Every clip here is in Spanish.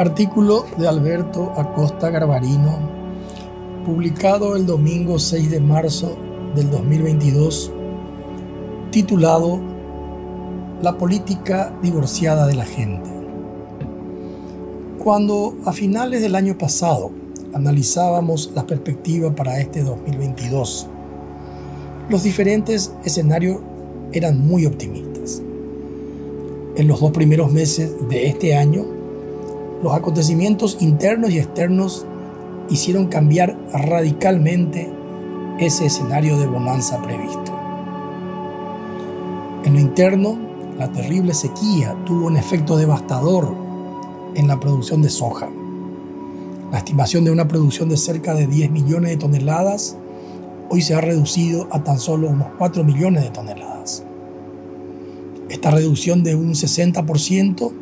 Artículo de Alberto Acosta Garbarino, publicado el domingo 6 de marzo del 2022, titulado La política divorciada de la gente. Cuando a finales del año pasado analizábamos la perspectiva para este 2022, los diferentes escenarios eran muy optimistas. En los dos primeros meses de este año, los acontecimientos internos y externos hicieron cambiar radicalmente ese escenario de bonanza previsto. En lo interno, la terrible sequía tuvo un efecto devastador en la producción de soja. La estimación de una producción de cerca de 10 millones de toneladas hoy se ha reducido a tan solo unos 4 millones de toneladas. Esta reducción de un 60%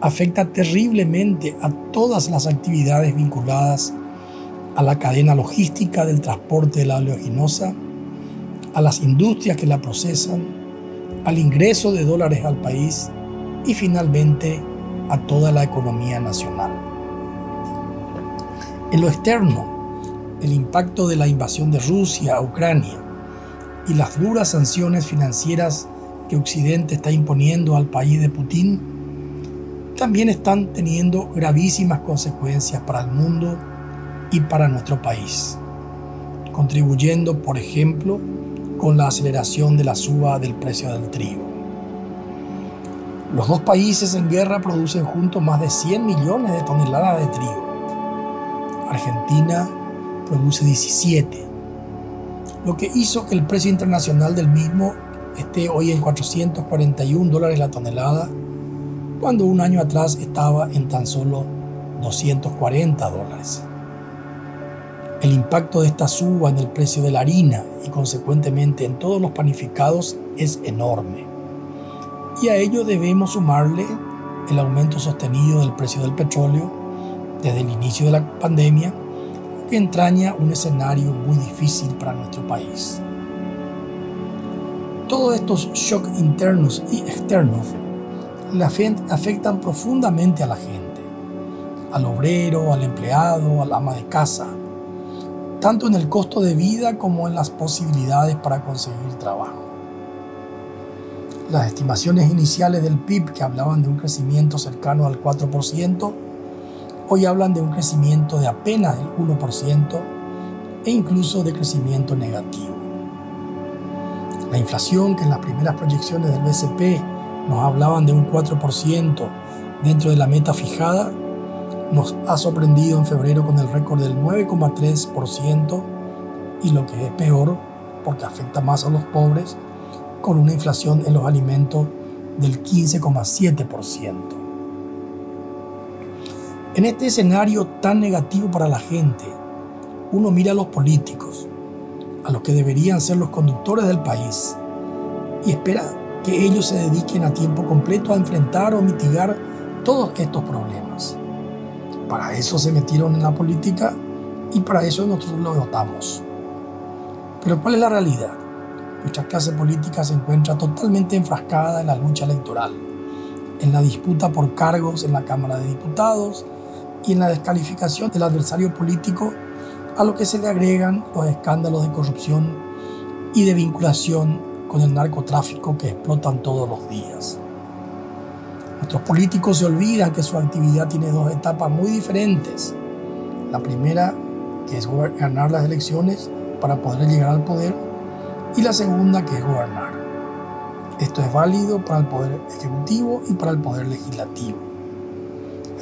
afecta terriblemente a todas las actividades vinculadas a la cadena logística del transporte de la oleaginosa, a las industrias que la procesan, al ingreso de dólares al país y finalmente a toda la economía nacional. En lo externo, el impacto de la invasión de Rusia a Ucrania y las duras sanciones financieras que Occidente está imponiendo al país de Putin también están teniendo gravísimas consecuencias para el mundo y para nuestro país, contribuyendo, por ejemplo, con la aceleración de la suba del precio del trigo. Los dos países en guerra producen juntos más de 100 millones de toneladas de trigo. Argentina produce 17, lo que hizo que el precio internacional del mismo esté hoy en 441 dólares la tonelada, cuando un año atrás estaba en tan solo 240 dólares. El impacto de esta suba en el precio de la harina y consecuentemente en todos los panificados es enorme. Y a ello debemos sumarle el aumento sostenido del precio del petróleo desde el inicio de la pandemia que entraña un escenario muy difícil para nuestro país. Todos estos shocks internos y externos le afectan profundamente a la gente, al obrero, al empleado, al ama de casa, tanto en el costo de vida como en las posibilidades para conseguir trabajo. Las estimaciones iniciales del PIB que hablaban de un crecimiento cercano al 4%, Hoy hablan de un crecimiento de apenas el 1% e incluso de crecimiento negativo. La inflación, que en las primeras proyecciones del BCP nos hablaban de un 4% dentro de la meta fijada, nos ha sorprendido en febrero con el récord del 9,3% y lo que es peor, porque afecta más a los pobres, con una inflación en los alimentos del 15,7%. En este escenario tan negativo para la gente, uno mira a los políticos, a los que deberían ser los conductores del país, y espera que ellos se dediquen a tiempo completo a enfrentar o mitigar todos estos problemas. Para eso se metieron en la política y para eso nosotros lo votamos. Pero ¿cuál es la realidad? Nuestra clase política se encuentra totalmente enfrascada en la lucha electoral, en la disputa por cargos en la Cámara de Diputados, y en la descalificación del adversario político, a lo que se le agregan los escándalos de corrupción y de vinculación con el narcotráfico que explotan todos los días. Nuestros políticos se olvidan que su actividad tiene dos etapas muy diferentes. La primera, que es ganar las elecciones para poder llegar al poder, y la segunda, que es gobernar. Esto es válido para el poder ejecutivo y para el poder legislativo.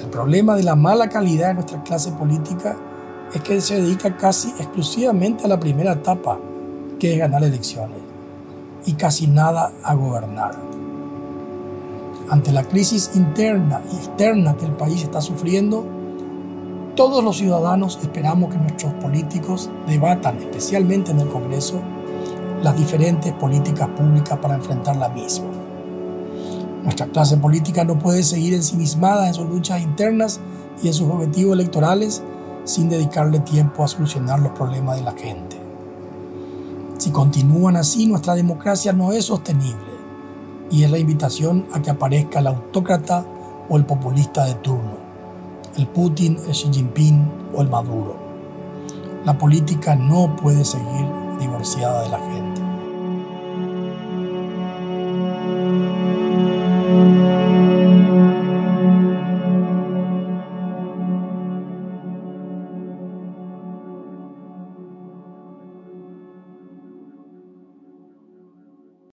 El problema de la mala calidad de nuestra clase política es que se dedica casi exclusivamente a la primera etapa, que es ganar elecciones, y casi nada a gobernar. Ante la crisis interna y externa que el país está sufriendo, todos los ciudadanos esperamos que nuestros políticos debatan, especialmente en el Congreso, las diferentes políticas públicas para enfrentar la misma. Nuestra clase política no puede seguir ensimismada en sus luchas internas y en sus objetivos electorales sin dedicarle tiempo a solucionar los problemas de la gente. Si continúan así, nuestra democracia no es sostenible y es la invitación a que aparezca el autócrata o el populista de turno, el Putin, el Xi Jinping o el Maduro. La política no puede seguir divorciada de la gente.